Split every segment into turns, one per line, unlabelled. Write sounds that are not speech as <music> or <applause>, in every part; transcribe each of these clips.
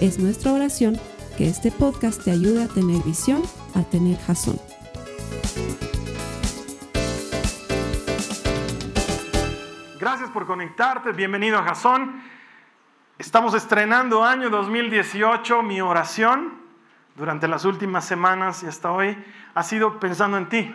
Es nuestra oración que este podcast te ayude a tener visión, a tener jazón.
Gracias por conectarte, bienvenido a Jazón. Estamos estrenando año 2018, mi oración durante las últimas semanas y hasta hoy ha sido pensando en ti.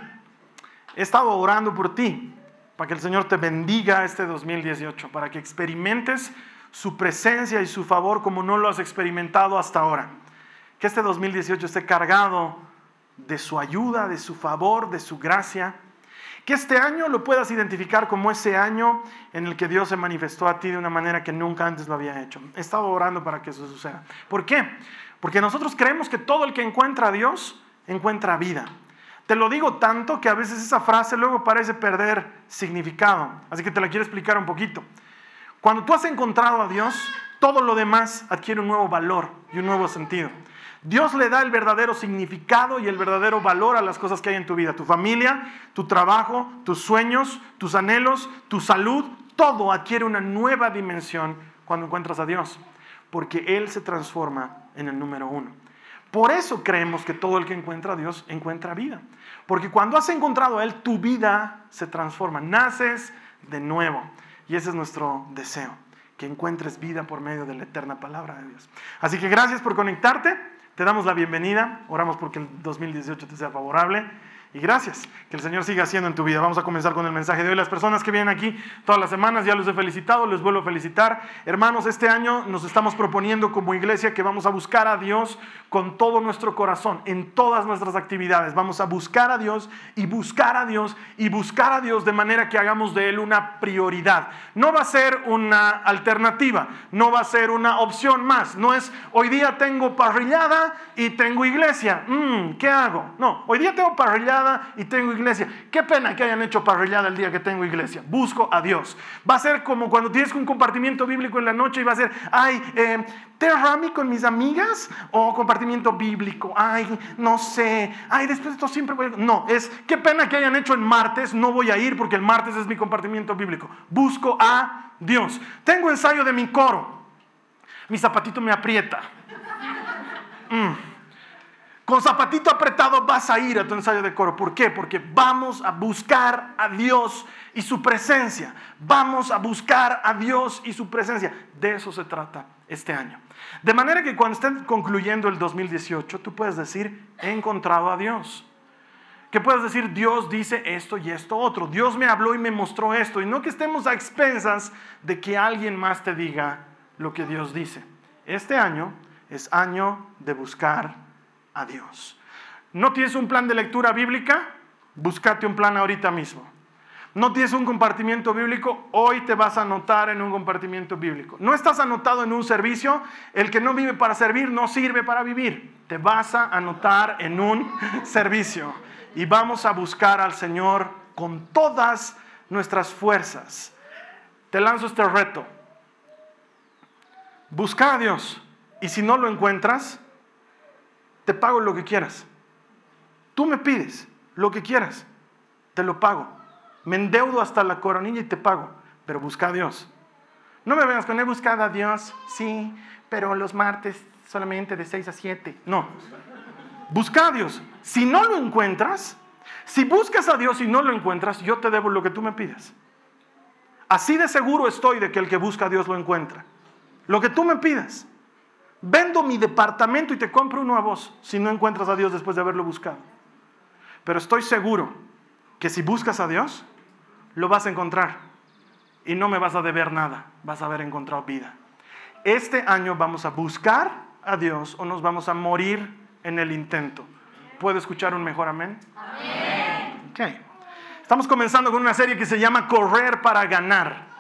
He estado orando por ti, para que el Señor te bendiga este 2018, para que experimentes su presencia y su favor como no lo has experimentado hasta ahora. Que este 2018 esté cargado de su ayuda, de su favor, de su gracia. Que este año lo puedas identificar como ese año en el que Dios se manifestó a ti de una manera que nunca antes lo había hecho. He estado orando para que eso suceda. ¿Por qué? Porque nosotros creemos que todo el que encuentra a Dios encuentra vida. Te lo digo tanto que a veces esa frase luego parece perder significado. Así que te la quiero explicar un poquito. Cuando tú has encontrado a Dios, todo lo demás adquiere un nuevo valor y un nuevo sentido. Dios le da el verdadero significado y el verdadero valor a las cosas que hay en tu vida. Tu familia, tu trabajo, tus sueños, tus anhelos, tu salud, todo adquiere una nueva dimensión cuando encuentras a Dios, porque Él se transforma en el número uno. Por eso creemos que todo el que encuentra a Dios encuentra vida. Porque cuando has encontrado a Él, tu vida se transforma, naces de nuevo. Y ese es nuestro deseo, que encuentres vida por medio de la eterna palabra de Dios. Así que gracias por conectarte. Te damos la bienvenida. Oramos porque el 2018 te sea favorable. Y gracias, que el Señor siga haciendo en tu vida. Vamos a comenzar con el mensaje de hoy. Las personas que vienen aquí todas las semanas, ya los he felicitado, les vuelvo a felicitar. Hermanos, este año nos estamos proponiendo como iglesia que vamos a buscar a Dios con todo nuestro corazón, en todas nuestras actividades. Vamos a buscar a Dios y buscar a Dios y buscar a Dios de manera que hagamos de Él una prioridad. No va a ser una alternativa, no va a ser una opción más. No es, hoy día tengo parrillada y tengo iglesia. Mm, ¿Qué hago? No, hoy día tengo parrillada y tengo iglesia. Qué pena que hayan hecho parrillada el día que tengo iglesia. Busco a Dios. Va a ser como cuando tienes un compartimiento bíblico en la noche y va a ser, ay, eh, Rami con mis amigas o compartimiento bíblico. Ay, no sé. Ay, después de esto siempre voy a... No, es, qué pena que hayan hecho en martes. No voy a ir porque el martes es mi compartimiento bíblico. Busco a Dios. Tengo ensayo de mi coro. Mi zapatito me aprieta. Mm. Con zapatito apretado vas a ir a tu ensayo de coro. ¿Por qué? Porque vamos a buscar a Dios y su presencia. Vamos a buscar a Dios y su presencia. De eso se trata este año. De manera que cuando estén concluyendo el 2018, tú puedes decir, he encontrado a Dios. Que puedes decir, Dios dice esto y esto otro. Dios me habló y me mostró esto. Y no que estemos a expensas de que alguien más te diga lo que Dios dice. Este año es año de buscar a Dios. ¿No tienes un plan de lectura bíblica? Búscate un plan ahorita mismo. ¿No tienes un compartimiento bíblico? Hoy te vas a anotar en un compartimiento bíblico. ¿No estás anotado en un servicio? El que no vive para servir no sirve para vivir. Te vas a anotar en un <laughs> servicio. Y vamos a buscar al Señor con todas nuestras fuerzas. Te lanzo este reto. Busca a Dios. Y si no lo encuentras, te pago lo que quieras. Tú me pides lo que quieras, te lo pago. Me endeudo hasta la coronilla y te pago, pero busca a Dios. No me vengas con he buscado a Dios, sí, pero los martes solamente de 6 a 7. No, busca a Dios. Si no lo encuentras, si buscas a Dios y no lo encuentras, yo te debo lo que tú me pides. Así de seguro estoy de que el que busca a Dios lo encuentra. Lo que tú me pidas. Vendo mi departamento y te compro uno a vos si no encuentras a Dios después de haberlo buscado. Pero estoy seguro que si buscas a Dios, lo vas a encontrar y no me vas a deber nada, vas a haber encontrado vida. Este año vamos a buscar a Dios o nos vamos a morir en el intento. ¿Puedo escuchar un mejor amén? Amén. Okay. Estamos comenzando con una serie que se llama Correr para ganar.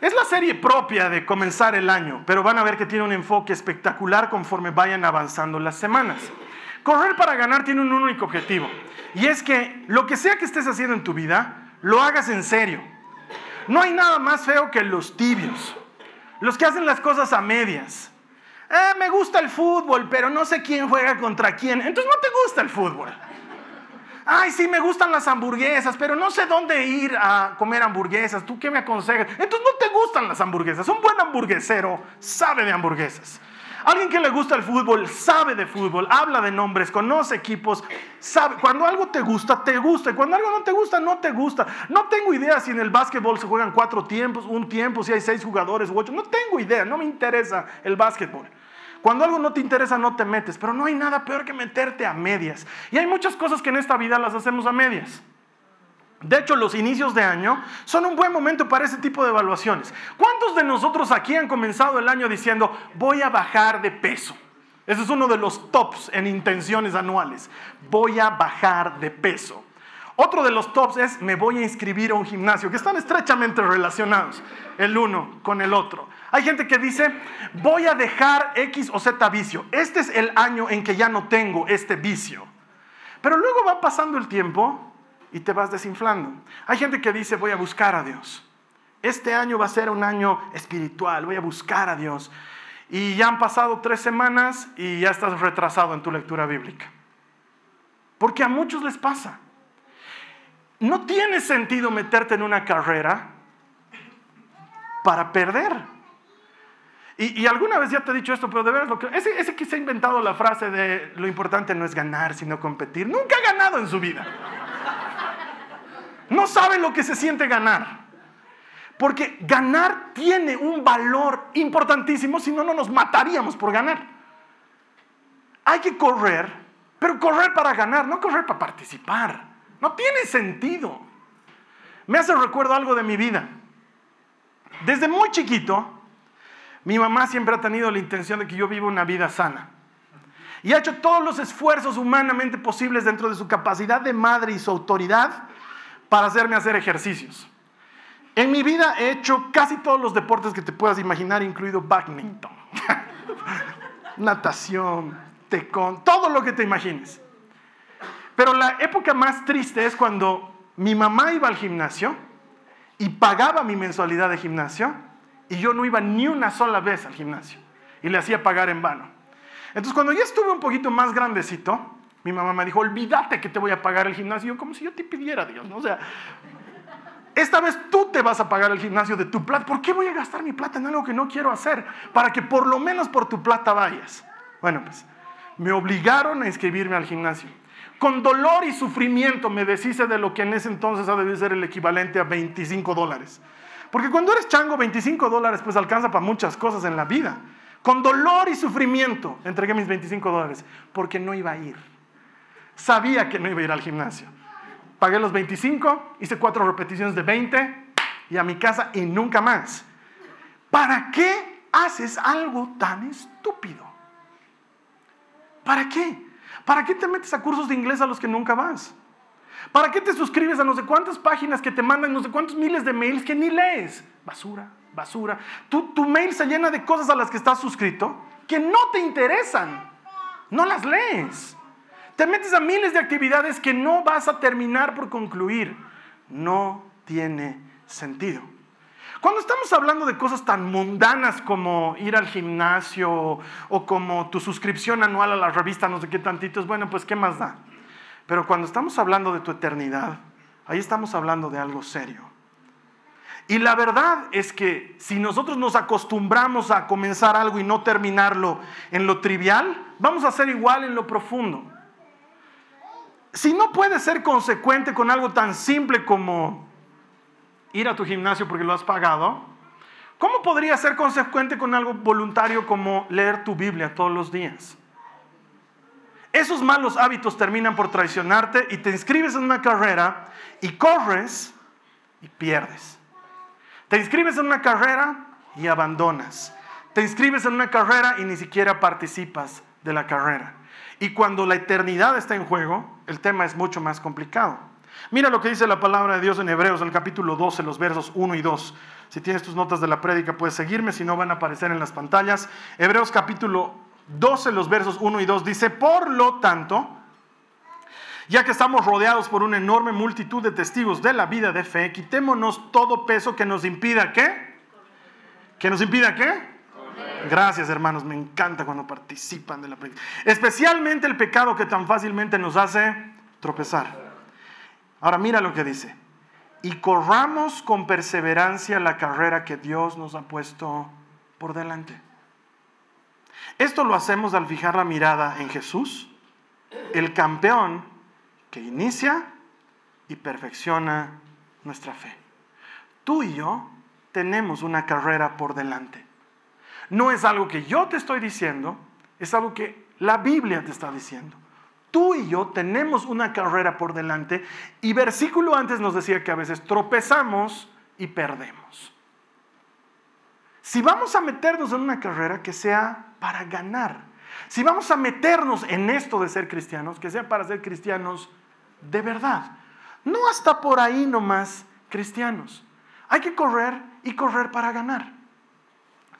Es la serie propia de comenzar el año, pero van a ver que tiene un enfoque espectacular conforme vayan avanzando las semanas. Correr para ganar tiene un único objetivo, y es que lo que sea que estés haciendo en tu vida, lo hagas en serio. No hay nada más feo que los tibios, los que hacen las cosas a medias. Eh, me gusta el fútbol, pero no sé quién juega contra quién. Entonces no te gusta el fútbol. Ay, sí, me gustan las hamburguesas, pero no sé dónde ir a comer hamburguesas. ¿Tú qué me aconsejas? Entonces no te gustan las hamburguesas. Un buen hamburguesero sabe de hamburguesas. Alguien que le gusta el fútbol sabe de fútbol, habla de nombres, conoce equipos, sabe. Cuando algo te gusta, te gusta. Y cuando algo no te gusta, no te gusta. No tengo idea si en el básquetbol se juegan cuatro tiempos, un tiempo, si hay seis jugadores u ocho. No tengo idea, no me interesa el básquetbol. Cuando algo no te interesa, no te metes, pero no hay nada peor que meterte a medias. Y hay muchas cosas que en esta vida las hacemos a medias. De hecho, los inicios de año son un buen momento para ese tipo de evaluaciones. ¿Cuántos de nosotros aquí han comenzado el año diciendo, voy a bajar de peso? Ese es uno de los tops en intenciones anuales. Voy a bajar de peso. Otro de los tops es, me voy a inscribir a un gimnasio, que están estrechamente relacionados el uno con el otro. Hay gente que dice, voy a dejar X o Z vicio. Este es el año en que ya no tengo este vicio. Pero luego va pasando el tiempo y te vas desinflando. Hay gente que dice, voy a buscar a Dios. Este año va a ser un año espiritual, voy a buscar a Dios. Y ya han pasado tres semanas y ya estás retrasado en tu lectura bíblica. Porque a muchos les pasa. No tiene sentido meterte en una carrera para perder. Y, alguna vez ya te he dicho esto, pero de veras, lo que, ese, ese que se ha inventado la frase de lo importante no es ganar, sino competir, nunca ha ganado en su vida. No sabe lo que se siente ganar. Porque ganar tiene un valor importantísimo, si no, no nos mataríamos por ganar. Hay que correr, pero correr para ganar, no correr para participar. No tiene sentido. Me hace recuerdo algo de mi vida. Desde muy chiquito, mi mamá siempre ha tenido la intención de que yo viva una vida sana. Y ha hecho todos los esfuerzos humanamente posibles dentro de su capacidad de madre y su autoridad para hacerme hacer ejercicios. En mi vida he hecho casi todos los deportes que te puedas imaginar, incluido badminton, <laughs> natación, tecón, todo lo que te imagines. Pero la época más triste es cuando mi mamá iba al gimnasio y pagaba mi mensualidad de gimnasio y yo no iba ni una sola vez al gimnasio y le hacía pagar en vano. Entonces cuando ya estuve un poquito más grandecito, mi mamá me dijo, olvídate que te voy a pagar el gimnasio, como si yo te pidiera, Dios, ¿no? O sea, esta vez tú te vas a pagar el gimnasio de tu plata. ¿Por qué voy a gastar mi plata en algo que no quiero hacer? Para que por lo menos por tu plata vayas. Bueno, pues me obligaron a inscribirme al gimnasio. Con dolor y sufrimiento me deshice de lo que en ese entonces ha debido ser el equivalente a 25 dólares. Porque cuando eres chango, 25 dólares pues alcanza para muchas cosas en la vida. Con dolor y sufrimiento entregué mis 25 dólares porque no iba a ir. Sabía que no iba a ir al gimnasio. Pagué los 25, hice cuatro repeticiones de 20 y a mi casa y nunca más. ¿Para qué haces algo tan estúpido? ¿Para qué? ¿Para qué te metes a cursos de inglés a los que nunca vas? ¿Para qué te suscribes a no sé cuántas páginas que te mandan no sé cuántos miles de mails que ni lees? Basura, basura. Tu, tu mail se llena de cosas a las que estás suscrito que no te interesan. No las lees. Te metes a miles de actividades que no vas a terminar por concluir. No tiene sentido. Cuando estamos hablando de cosas tan mundanas como ir al gimnasio o como tu suscripción anual a la revista, no sé qué tantitos, bueno, pues ¿qué más da? Pero cuando estamos hablando de tu eternidad, ahí estamos hablando de algo serio. Y la verdad es que si nosotros nos acostumbramos a comenzar algo y no terminarlo en lo trivial, vamos a ser igual en lo profundo. Si no puedes ser consecuente con algo tan simple como ir a tu gimnasio porque lo has pagado, ¿cómo podría ser consecuente con algo voluntario como leer tu Biblia todos los días? Esos malos hábitos terminan por traicionarte y te inscribes en una carrera y corres y pierdes. Te inscribes en una carrera y abandonas. Te inscribes en una carrera y ni siquiera participas de la carrera. Y cuando la eternidad está en juego, el tema es mucho más complicado. Mira lo que dice la palabra de Dios en Hebreos, en el capítulo 12, los versos 1 y 2. Si tienes tus notas de la prédica, puedes seguirme, si no van a aparecer en las pantallas. Hebreos capítulo 12, los versos 1 y 2 dice, por lo tanto, ya que estamos rodeados por una enorme multitud de testigos de la vida de fe, quitémonos todo peso que nos impida qué? ¿Que nos impida qué? Gracias hermanos, me encanta cuando participan de la prédica. Especialmente el pecado que tan fácilmente nos hace tropezar. Ahora mira lo que dice. Y corramos con perseverancia la carrera que Dios nos ha puesto por delante. Esto lo hacemos al fijar la mirada en Jesús, el campeón que inicia y perfecciona nuestra fe. Tú y yo tenemos una carrera por delante. No es algo que yo te estoy diciendo, es algo que la Biblia te está diciendo. Tú y yo tenemos una carrera por delante y versículo antes nos decía que a veces tropezamos y perdemos. Si vamos a meternos en una carrera que sea para ganar, si vamos a meternos en esto de ser cristianos, que sea para ser cristianos de verdad. No hasta por ahí nomás cristianos. Hay que correr y correr para ganar.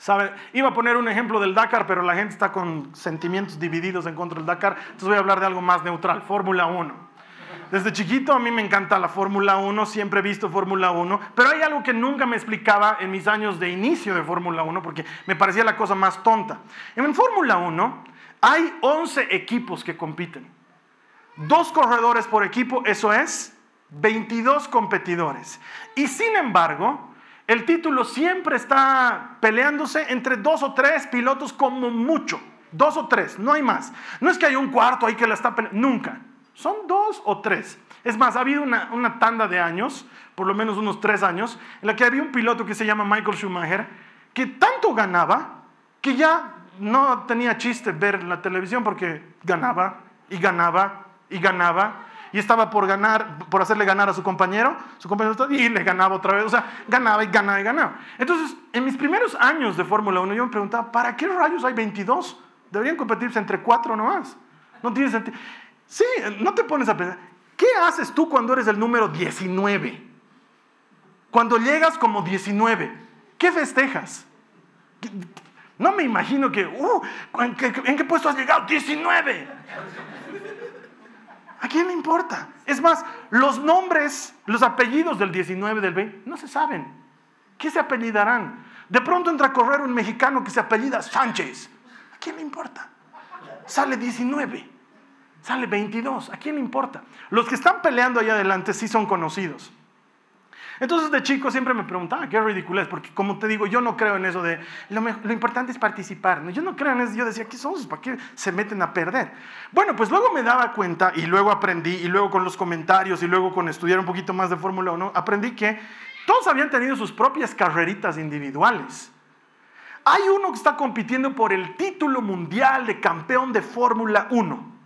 ¿Sabe? Iba a poner un ejemplo del Dakar, pero la gente está con sentimientos divididos en contra del Dakar, entonces voy a hablar de algo más neutral, Fórmula 1. Desde chiquito a mí me encanta la Fórmula 1, siempre he visto Fórmula 1, pero hay algo que nunca me explicaba en mis años de inicio de Fórmula 1 porque me parecía la cosa más tonta. En Fórmula 1 hay 11 equipos que compiten. Dos corredores por equipo, eso es 22 competidores. Y sin embargo, el título siempre está peleándose entre dos o tres pilotos como mucho. Dos o tres, no hay más. No es que haya un cuarto ahí que la está peleando, nunca. Son dos o tres. Es más, ha habido una, una, tanda de años, por lo menos unos tres años, en la que había un piloto que se llama Michael Schumacher, que tanto ganaba que ya no tenía chiste ver la televisión porque ganaba y ganaba y ganaba y estaba por ganar, por hacerle ganar a su compañero, su compañero y le ganaba otra vez, o sea, ganaba y ganaba y ganaba. Entonces, en mis primeros años de Fórmula 1 yo me preguntaba, ¿para qué rayos hay 22? Deberían competirse entre cuatro nomás. No tiene sentido. Sí, no te pones a pensar, ¿qué haces tú cuando eres el número 19? Cuando llegas como 19, ¿qué festejas? No me imagino que, uh, ¿en qué, ¿en qué puesto has llegado? 19. ¿A quién le importa? Es más, los nombres, los apellidos del 19, del 20, no se saben. ¿Qué se apellidarán? De pronto entra a correr un mexicano que se apellida Sánchez. ¿A quién le importa? Sale 19, sale 22. ¿A quién le importa? Los que están peleando allá adelante sí son conocidos. Entonces de chico siempre me preguntaba, qué ridículo es, porque como te digo, yo no creo en eso de lo, lo importante es participar. Yo no creo en eso. Yo decía, ¿qué son? ¿Para qué se meten a perder? Bueno, pues luego me daba cuenta y luego aprendí, y luego con los comentarios y luego con estudiar un poquito más de Fórmula 1, aprendí que todos habían tenido sus propias carreritas individuales. Hay uno que está compitiendo por el título mundial de campeón de Fórmula 1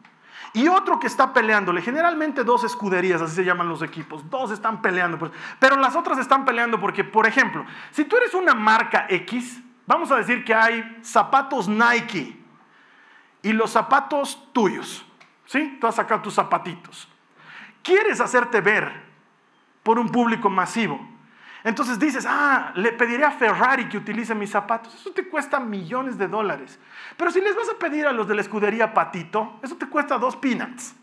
y otro que está peleándole. Generalmente dos escuderías, así se llaman los equipos. Dos están peleando. Pues. Pero las otras están peleando porque, por ejemplo, si tú eres una marca X, vamos a decir que hay zapatos Nike y los zapatos tuyos. ¿Sí? Tú has sacado tus zapatitos. Quieres hacerte ver por un público masivo. Entonces dices, ah, le pediré a Ferrari que utilice mis zapatos. Eso te cuesta millones de dólares. Pero si les vas a pedir a los de la escudería Patito, eso te cuesta dos peanuts.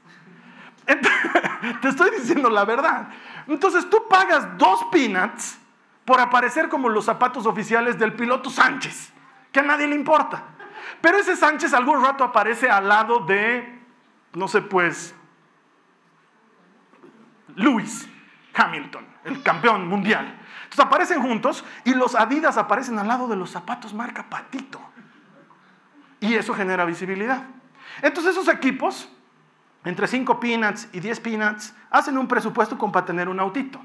<laughs> te estoy diciendo la verdad. Entonces tú pagas dos peanuts por aparecer como los zapatos oficiales del piloto Sánchez, que a nadie le importa. Pero ese Sánchez algún rato aparece al lado de, no sé, pues, Lewis Hamilton, el campeón mundial. Entonces aparecen juntos y los Adidas aparecen al lado de los zapatos marca Patito. Y eso genera visibilidad. Entonces esos equipos, entre 5 peanuts y 10 peanuts, hacen un presupuesto como para tener un autito.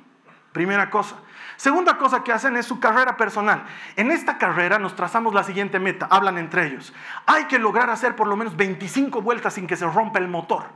Primera cosa. Segunda cosa que hacen es su carrera personal. En esta carrera nos trazamos la siguiente meta, hablan entre ellos. Hay que lograr hacer por lo menos 25 vueltas sin que se rompa el motor.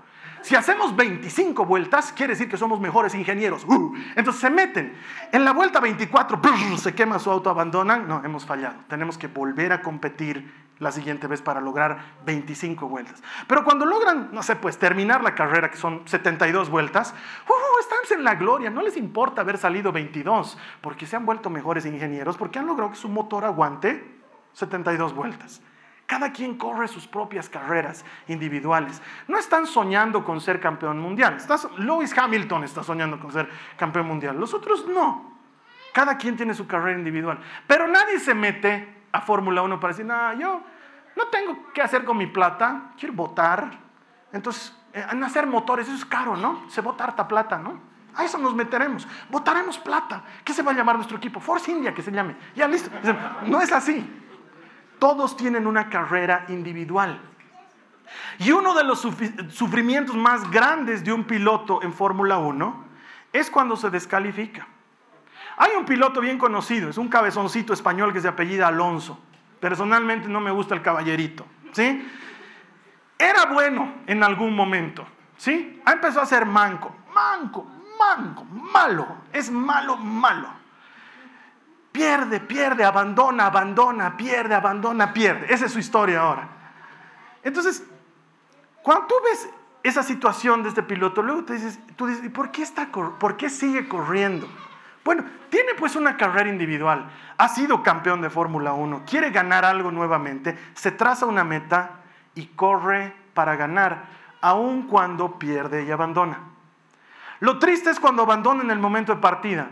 Si hacemos 25 vueltas, quiere decir que somos mejores ingenieros. Uh, entonces se meten. En la vuelta 24, se quema su auto, abandonan. No, hemos fallado. Tenemos que volver a competir la siguiente vez para lograr 25 vueltas. Pero cuando logran, no sé, pues terminar la carrera, que son 72 vueltas, uh, están en la gloria, no les importa haber salido 22, porque se han vuelto mejores ingenieros, porque han logrado que su motor aguante 72 vueltas. Cada quien corre sus propias carreras individuales. No están soñando con ser campeón mundial. Lewis Hamilton está soñando con ser campeón mundial. Los otros no. Cada quien tiene su carrera individual. Pero nadie se mete a Fórmula 1 para decir, no, yo no tengo qué hacer con mi plata, quiero votar. Entonces, eh, en hacer motores, eso es caro, ¿no? Se vota harta plata, ¿no? A eso nos meteremos. Votaremos plata. ¿Qué se va a llamar nuestro equipo? Force India, que se llame. Ya listo. No es así. Todos tienen una carrera individual. Y uno de los sufrimientos más grandes de un piloto en Fórmula 1 es cuando se descalifica. Hay un piloto bien conocido, es un cabezoncito español que se apellida Alonso. Personalmente no me gusta el caballerito, ¿sí? Era bueno en algún momento, ¿sí? Ha empezado a ser manco, manco, manco, malo, es malo, malo. Pierde, pierde, abandona, abandona, pierde, abandona, pierde. Esa es su historia ahora. Entonces, cuando tú ves esa situación de este piloto, luego te dices, tú dices, ¿por qué, está, ¿por qué sigue corriendo? Bueno, tiene pues una carrera individual, ha sido campeón de Fórmula 1, quiere ganar algo nuevamente, se traza una meta y corre para ganar, aun cuando pierde y abandona. Lo triste es cuando abandona en el momento de partida.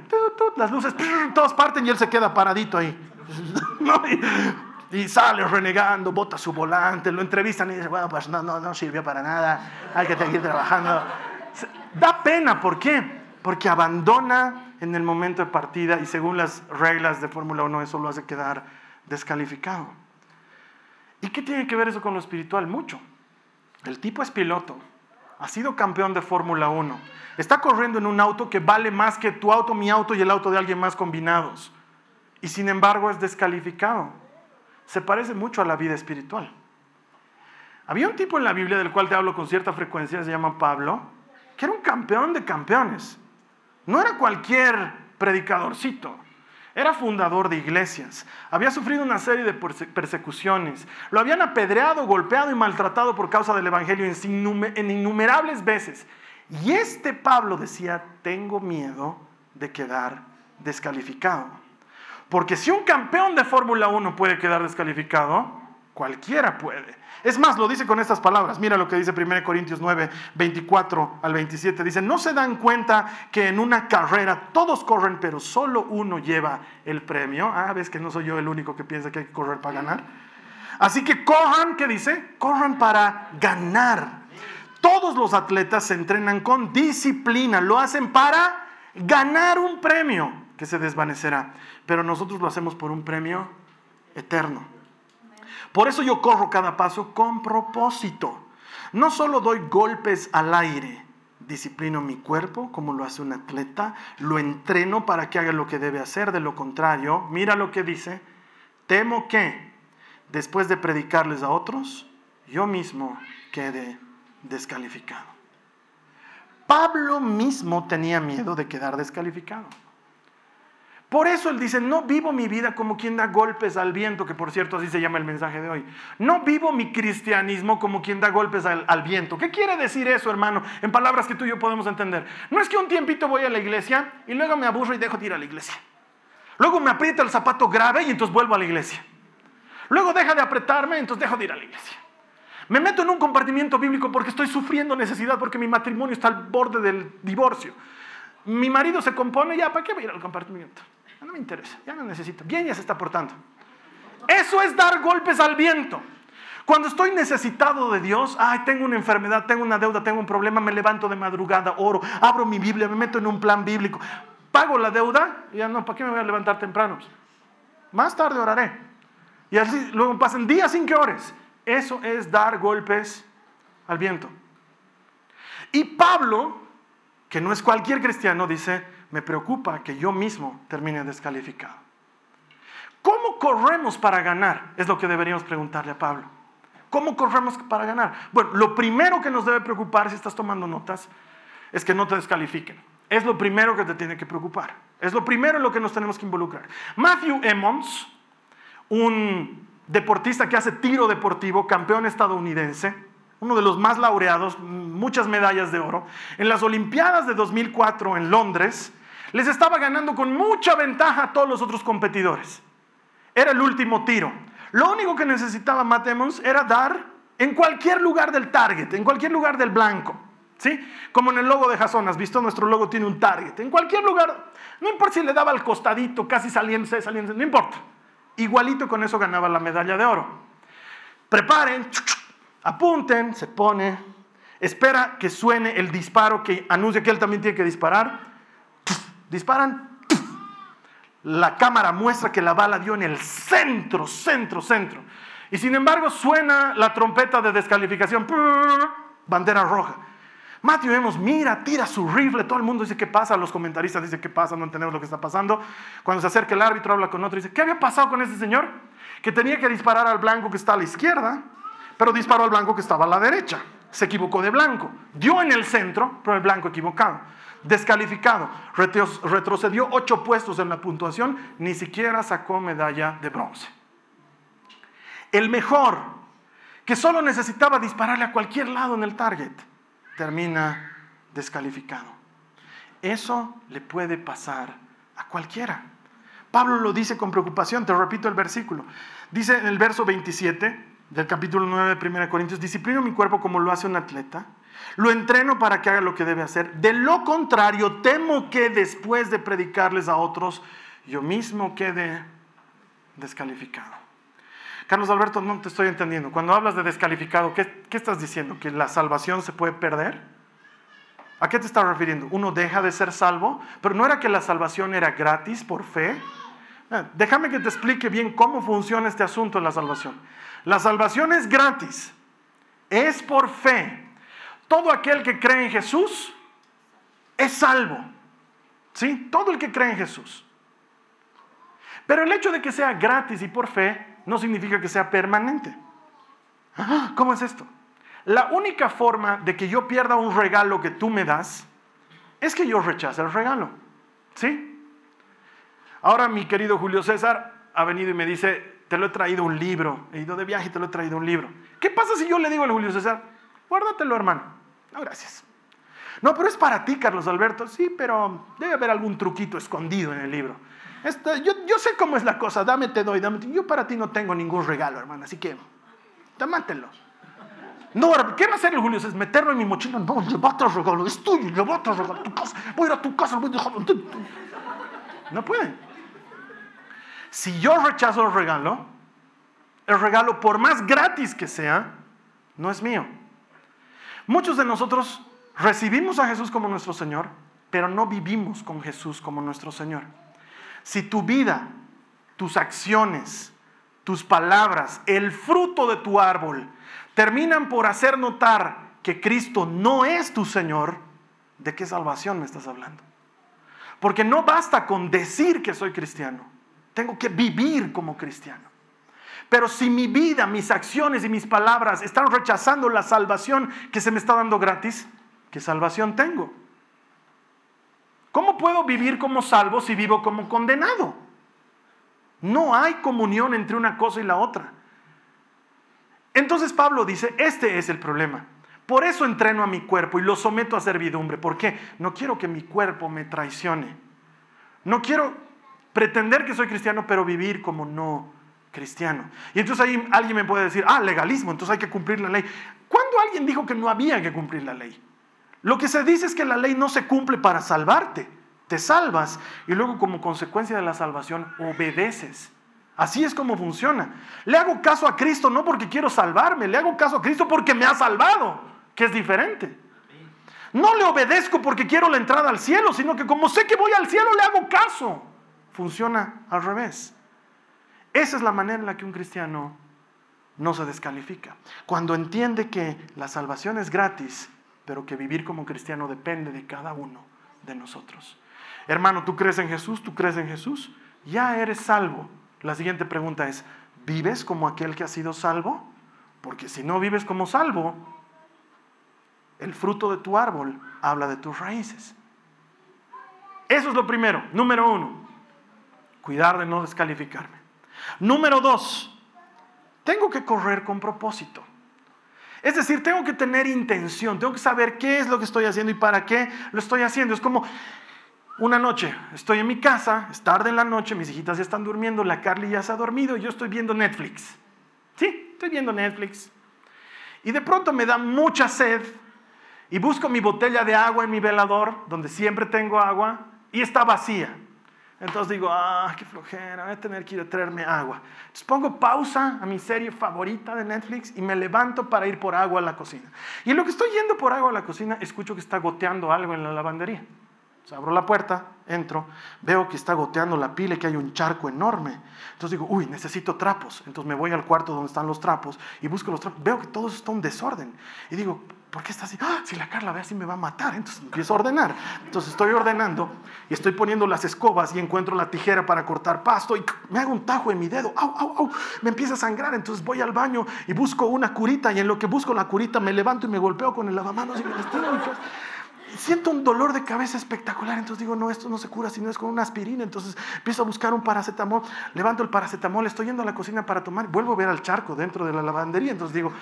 Las luces, todos parten y él se queda paradito ahí. <laughs> Y, sale renegando, bota su volante, lo entrevistan y dice, bueno, pues no, no, no sirvió para nada, hay que seguir trabajando. Da pena, ¿por qué? Porque abandona en el momento de partida y según las reglas de Fórmula 1 eso lo hace quedar descalificado. ¿Y qué tiene que ver eso con lo espiritual? Mucho. El tipo es piloto, ha sido campeón de Fórmula 1 Está corriendo en un auto que vale más que tu auto, mi auto y el auto de alguien más combinados. Y sin embargo es descalificado. Se parece mucho a la vida espiritual. Había un tipo en la Biblia del cual te hablo con cierta frecuencia, se llama Pablo, que era un campeón de campeones. No era cualquier predicadorcito. Era fundador de iglesias. Había sufrido una serie de persecuciones. Lo habían apedreado, golpeado y maltratado por causa del Evangelio en innumerables veces. Y este Pablo decía, tengo miedo de quedar descalificado. Porque si un campeón de Fórmula 1 puede quedar descalificado, cualquiera puede. Es más, lo dice con estas palabras. Mira lo que dice 1 Corintios 9, 24 al 27. Dice, no se dan cuenta que en una carrera todos corren, pero solo uno lleva el premio. Ah, ves que no soy yo el único que piensa que hay que correr para ganar. Así que corran, ¿qué dice? Corran para ganar. Todos los atletas se entrenan con disciplina, lo hacen para ganar un premio que se desvanecerá, pero nosotros lo hacemos por un premio eterno. Por eso yo corro cada paso con propósito. No solo doy golpes al aire, disciplino mi cuerpo como lo hace un atleta, lo entreno para que haga lo que debe hacer, de lo contrario, mira lo que dice, temo que después de predicarles a otros, yo mismo quede descalificado. Pablo mismo tenía miedo de quedar descalificado. Por eso él dice, no vivo mi vida como quien da golpes al viento, que por cierto así se llama el mensaje de hoy. No vivo mi cristianismo como quien da golpes al, viento. ¿Qué quiere decir eso, hermano? En palabras que tú y yo podemos entender. No es que un tiempito voy a la iglesia y luego me aburro y dejo de ir a la iglesia. Luego me aprieta el zapato grave y entonces vuelvo a la iglesia. Luego deja de apretarme y entonces dejo de ir a la iglesia. Me meto en un compartimiento bíblico porque estoy sufriendo necesidad, porque mi matrimonio está al borde del divorcio. Mi marido se compone, ya, ¿para qué voy a al compartimiento? No me interesa, ya no necesito. Bien, ya se está portando. Eso es dar golpes al viento. Cuando estoy necesitado de Dios, ay, tengo una enfermedad, tengo una deuda, tengo un problema, me levanto de madrugada, oro, abro mi Biblia, me meto en un plan bíblico, pago la deuda, ya no, ¿para qué me voy a levantar temprano? Más tarde oraré. Y así luego pasan días sin que ores. Eso es dar golpes al viento. Y Pablo, que no es cualquier cristiano, dice, me preocupa que yo mismo termine descalificado. ¿Cómo corremos para ganar? Es lo que deberíamos preguntarle a Pablo. ¿Cómo corremos para ganar? Bueno, lo primero que nos debe preocupar si estás tomando notas es que no te descalifiquen. Es lo primero que te tiene que preocupar. Es lo primero en lo que nos tenemos que involucrar. Matthew Emmons, un deportista que hace tiro deportivo, campeón estadounidense, uno de los más laureados, muchas medallas de oro, en las Olimpiadas de 2004 en Londres, les estaba ganando con mucha ventaja a todos los otros competidores. Era el último tiro. Lo único que necesitaba Matt Emmons era dar en cualquier lugar del target, en cualquier lugar del blanco. ¿Sí? Como en el logo de Jason, has visto, nuestro logo tiene un target. En cualquier lugar, no importa si le daba al costadito, casi saliéndose, saliéndose, no importa. Igualito con eso ganaba la medalla de oro. Preparen, apunten, se pone, espera que suene el disparo que anuncia que él también tiene que disparar. Disparan. La cámara muestra que la bala dio en el centro, centro, centro. Y sin embargo suena la trompeta de descalificación. Bandera roja. Matthew vemos, mira, tira su rifle, todo el mundo dice qué pasa, los comentaristas dicen qué pasa, no entendemos lo que está pasando. Cuando se acerca el árbitro habla con otro y dice, ¿qué había pasado con ese señor? Que tenía que disparar al blanco que está a la izquierda, pero disparó al blanco que estaba a la derecha. Se equivocó de blanco. Dio en el centro, pero el blanco equivocado. Descalificado. Retrocedió ocho puestos en la puntuación, ni siquiera sacó medalla de bronce. El mejor, que solo necesitaba dispararle a cualquier lado en el target termina descalificado. Eso le puede pasar a cualquiera. Pablo lo dice con preocupación, te repito el versículo. Dice en el verso 27 del capítulo 9 de 1 Corintios, disciplino mi cuerpo como lo hace un atleta, lo entreno para que haga lo que debe hacer. De lo contrario, temo que después de predicarles a otros, yo mismo quede descalificado. Carlos Alberto, no te estoy entendiendo. Cuando hablas de descalificado, ¿qué, estás diciendo? ¿Que la salvación se puede perder? ¿A qué te estás refiriendo? Uno deja de ser salvo, pero no era que la salvación era gratis por fe. Ah, déjame que te explique bien cómo funciona este asunto en la salvación. La salvación es gratis, es por fe. Todo aquel que cree en Jesús es salvo. ¿Sí? Todo el que cree en Jesús. Pero el hecho de que sea gratis y por fe no significa que sea permanente. Ah, ¿Cómo es esto? La única forma de que yo pierda un regalo que tú me das es que yo rechace el regalo. ¿Sí? Ahora mi querido Julio César ha venido y me dice, te lo he traído un libro, he ido de viaje y te lo he traído un libro. ¿Qué pasa si yo le digo a Julio César, guárdatelo hermano? No, gracias. No, pero es para ti, Carlos Alberto. Sí, pero debe haber algún truquito escondido en el libro yo, sé cómo es la cosa, dame, te doy, dame. Yo para ti no tengo ningún regalo, hermano, así que dámatelo. No, ¿qué va a hacer el Julio? Es meterlo en mi mochila. No, llévate el regalo, es tuyo, llévate el regalo. Tu casa. Voy a ir a tu casa, voy a dejarlo. No pueden. Si yo rechazo el regalo, el regalo, por más gratis que sea, no es mío. Muchos de nosotros recibimos a Jesús como nuestro Señor, pero no vivimos con Jesús como nuestro Señor. Si tu vida, tus acciones, tus palabras, el fruto de tu árbol terminan por hacer notar que Cristo no es tu Señor, ¿de qué salvación me estás hablando? Porque no basta con decir que soy cristiano, tengo que vivir como cristiano. Pero si mi vida, mis acciones y mis palabras están rechazando la salvación que se me está dando gratis, ¿qué salvación tengo? ¿Cómo puedo vivir como salvo si vivo como condenado? No hay comunión entre una cosa y la otra. Entonces Pablo dice, este es el problema. Por eso entreno a mi cuerpo y lo someto a servidumbre. ¿Por qué? No quiero que mi cuerpo me traicione. No quiero pretender que soy cristiano, pero vivir como no cristiano. Y entonces ahí alguien me puede decir, ah, legalismo, entonces hay que cumplir la ley. ¿Cuándo alguien dijo que no había que cumplir la ley? Lo que se dice es que la ley no se cumple para salvarte. Te salvas y luego como consecuencia de la salvación obedeces. Así es como funciona. Le hago caso a Cristo no porque quiero salvarme, le hago caso a Cristo porque me ha salvado, que es diferente. No le obedezco porque quiero la entrada al cielo, sino que como sé que voy al cielo, le hago caso. Funciona al revés. Esa es la manera en la que un cristiano no se descalifica. Cuando entiende que la salvación es gratis, pero que vivir como cristiano depende de cada uno de nosotros. Hermano, ¿tú crees en Jesús? ¿Tú crees en Jesús? Ya eres salvo. La siguiente pregunta es, ¿vives como aquel que ha sido salvo? Porque si no vives como salvo, el fruto de tu árbol habla de tus raíces. Eso es lo primero. Número uno, cuidar de no descalificarme. Número dos, tengo que correr con propósito. Es decir, tengo que tener intención, tengo que saber qué es lo que estoy haciendo y para qué lo estoy haciendo. Es como una noche, estoy en mi casa, es tarde en la noche, mis hijitas ya están durmiendo, la Carly ya se ha dormido y yo estoy viendo Netflix. Sí, estoy viendo Netflix. Y de pronto me da mucha sed y busco mi botella de agua en mi velador, donde siempre tengo agua, y está vacía. Entonces digo, ah, qué flojera, voy a tener que ir a traerme agua. Entonces pongo pausa a mi serie favorita de Netflix y me levanto para ir por agua a la cocina. Y en lo que estoy yendo por agua a la cocina, escucho que está goteando algo en la lavandería. Entonces abro la puerta, entro, veo que está goteando la pila y que hay un charco enorme. Entonces digo, uy, necesito trapos. Entonces me voy al cuarto donde están los trapos y busco los trapos. Veo que todo está un desorden. Y digo, ¿Por qué está así? ¡Ah! Si la Carla ve así me va a matar. Entonces empiezo a ordenar. Entonces estoy ordenando y estoy poniendo las escobas y encuentro la tijera para cortar pasto y me hago un tajo en mi dedo. ¡Au, au, au! Me empieza a sangrar. Entonces voy al baño y busco una curita y en lo que busco la curita me levanto y me golpeo con el lavamanos y me estiro. Siento un dolor de cabeza espectacular. Entonces digo, no, esto no se cura si no es con una aspirina. Entonces empiezo a buscar un paracetamol. Levanto el paracetamol. Estoy yendo a la cocina para tomar. Vuelvo a ver al charco dentro de la lavandería. Entonces digo,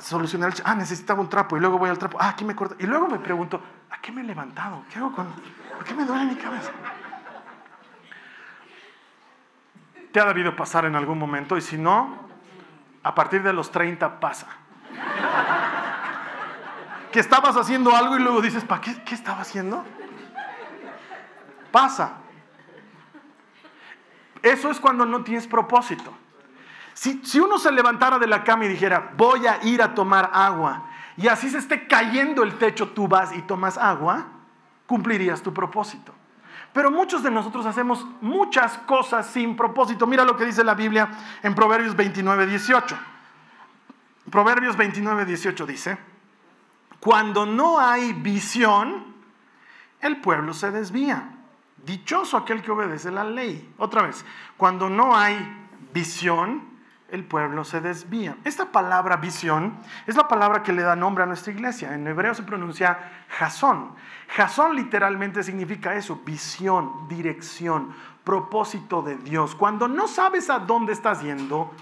solucionar el... Ah, necesitaba un trapo y luego voy al trapo. Ah, aquí me corta. Y luego me pregunto, ¿a qué me he levantado? ¿Qué hago con...? ¿Por qué me duele mi cabeza? Te ha debido pasar en algún momento y si no, a partir de los 30 pasa. Que estabas haciendo algo y luego dices, ¿para qué, qué estaba haciendo? Pasa. Eso es cuando no tienes propósito. Si, uno se levantara de la cama y dijera, voy a ir a tomar agua, y así se esté cayendo el techo, tú vas y tomas agua, cumplirías tu propósito. Pero muchos de nosotros hacemos muchas cosas sin propósito. Mira lo que dice la Biblia en Proverbios 29, 18. Proverbios 29, 18 dice, cuando no hay visión, el pueblo se desvía. Dichoso aquel que obedece la ley. Otra vez, cuando no hay visión, el pueblo se desvía. Esta palabra visión es la palabra que le da nombre a nuestra iglesia. En hebreo se pronuncia Jasón. Jasón literalmente significa eso, visión, dirección, propósito de Dios. Cuando no sabes a dónde estás yendo,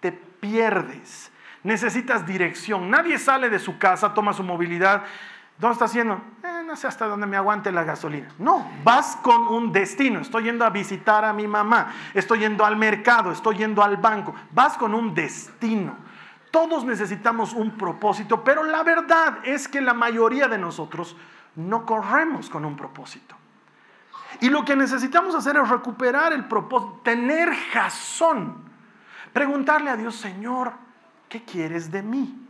te pierdes. Necesitas dirección. Nadie sale de su casa, toma su movilidad ¿Dónde estás yendo? Eh, no sé hasta dónde me aguante la gasolina. No, vas con un destino. Estoy yendo a visitar a mi mamá, estoy yendo al mercado, estoy yendo al banco. Vas con un destino. Todos necesitamos un propósito, pero la verdad es que la mayoría de nosotros no corremos con un propósito. Y lo que necesitamos hacer es recuperar el propósito, tener jazón, preguntarle a Dios, Señor, ¿qué quieres de mí?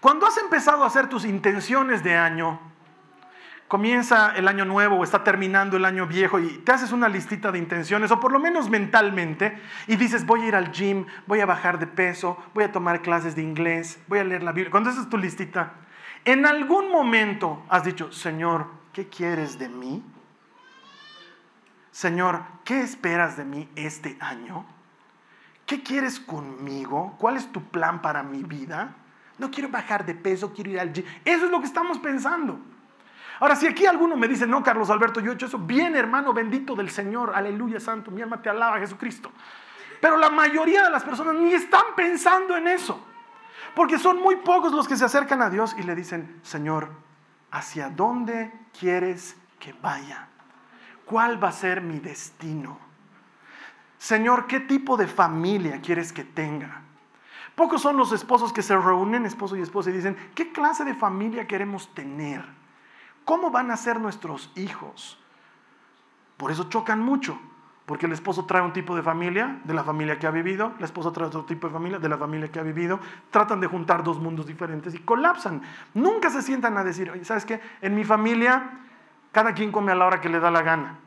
Cuando has empezado a hacer tus intenciones de año, comienza el año nuevo o está terminando el año viejo y te haces una listita de intenciones, o por lo menos mentalmente, y dices, voy a ir al gym, voy a bajar de peso, voy a tomar clases de inglés, voy a leer la Biblia. Cuando haces tu listita, en algún momento has dicho, Señor, ¿qué quieres de mí? Señor, ¿qué esperas de mí este año? ¿Qué quieres conmigo? ¿Cuál es tu plan para mi vida? No quiero bajar de peso, quiero ir al gym. Eso es lo que estamos pensando. Ahora, si aquí alguno me dice, no, Carlos Alberto, yo he hecho eso, bien, hermano, bendito del Señor, aleluya, santo, mi alma te alaba, Jesucristo. Pero la mayoría de las personas ni están pensando en eso. Porque son muy pocos los que se acercan a Dios y le dicen, Señor, ¿hacia dónde quieres que vaya? ¿Cuál va a ser mi destino? Señor, ¿qué tipo de familia quieres que tenga? Pocos son los esposos que se reúnen, esposo y esposa, y dicen, ¿qué clase de familia queremos tener? ¿Cómo van a ser nuestros hijos? Por eso chocan mucho, porque el esposo trae un tipo de familia, de la familia que ha vivido, la esposa trae otro tipo de familia, de la familia que ha vivido, tratan de juntar dos mundos diferentes y colapsan. Nunca se sientan a decir, ¿sabes qué? En mi familia, cada quien come a la hora que le da la gana.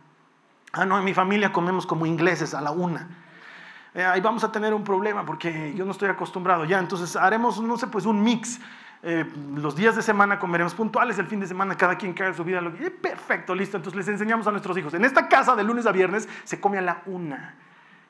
Ah, no, en mi familia comemos como ingleses a la una. Eh, ahí vamos a tener un problema porque yo no estoy acostumbrado ya. Entonces haremos, no sé, pues un mix. Eh, los días de semana comeremos puntuales, el fin de semana cada quien cae su vida. Eh, perfecto, listo. Entonces les enseñamos a nuestros hijos. En esta casa de lunes a viernes se come a la una.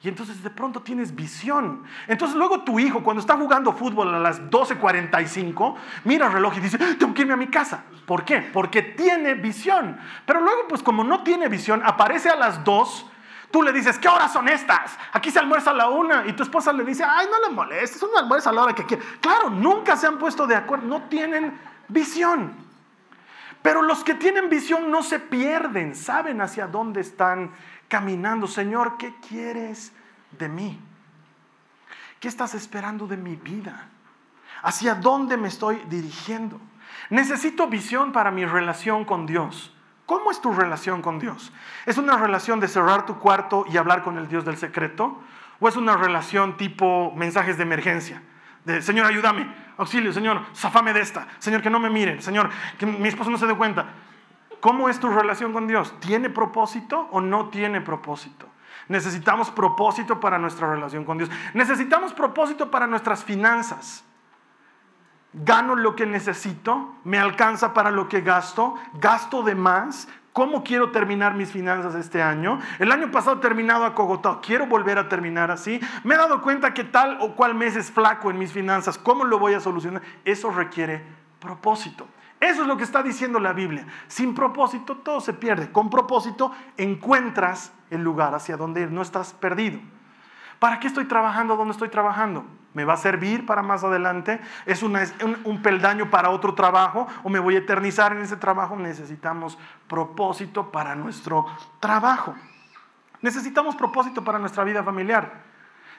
Y entonces de pronto tienes visión. Entonces luego tu hijo, cuando está jugando fútbol a las 12.45, mira el reloj y dice, tengo que irme a mi casa. ¿Por qué? Porque tiene visión. Pero luego, pues como no tiene visión, aparece a las 2 Tú le dices, ¿qué horas son estas? Aquí se almuerza a la una. Y tu esposa le dice, ay, no le molestes, un almuerzo a la hora que. Claro, nunca se han puesto de acuerdo, no tienen visión. Pero los que tienen visión no se pierden, saben hacia dónde están caminando. Señor, ¿qué quieres de mí? ¿Qué estás esperando de mi vida? ¿Hacia dónde me estoy dirigiendo? Necesito visión para mi relación con Dios. ¿Cómo es tu relación con Dios? ¿Es una relación de cerrar tu cuarto y hablar con el Dios del secreto? ¿O es una relación tipo mensajes de emergencia? De, Señor, ayúdame, auxilio, Señor, zafame de esta, Señor, que no me miren, Señor, que mi esposo no se dé cuenta. ¿Cómo es tu relación con Dios? ¿Tiene propósito o no tiene propósito? Necesitamos propósito para nuestra relación con Dios. Necesitamos propósito para nuestras finanzas. Gano lo que necesito, me alcanza para lo que gasto, gasto de más, ¿Cómo quiero terminar mis finanzas este año? El año pasado terminado acogotado. ¿Quiero volver a terminar así? Me he dado cuenta que tal o cual mes es flaco en mis finanzas. ¿Cómo lo voy a solucionar? Eso requiere propósito. Eso es lo que está diciendo la Biblia. Sin propósito todo se pierde. Con propósito encuentras el lugar hacia donde ir. No estás perdido. ¿Para qué estoy trabajando donde estoy trabajando? ¿Me va a servir para más adelante? ¿Es un, peldaño para otro trabajo? ¿O me voy a eternizar en ese trabajo? Necesitamos propósito para nuestro trabajo. Necesitamos propósito para nuestra vida familiar.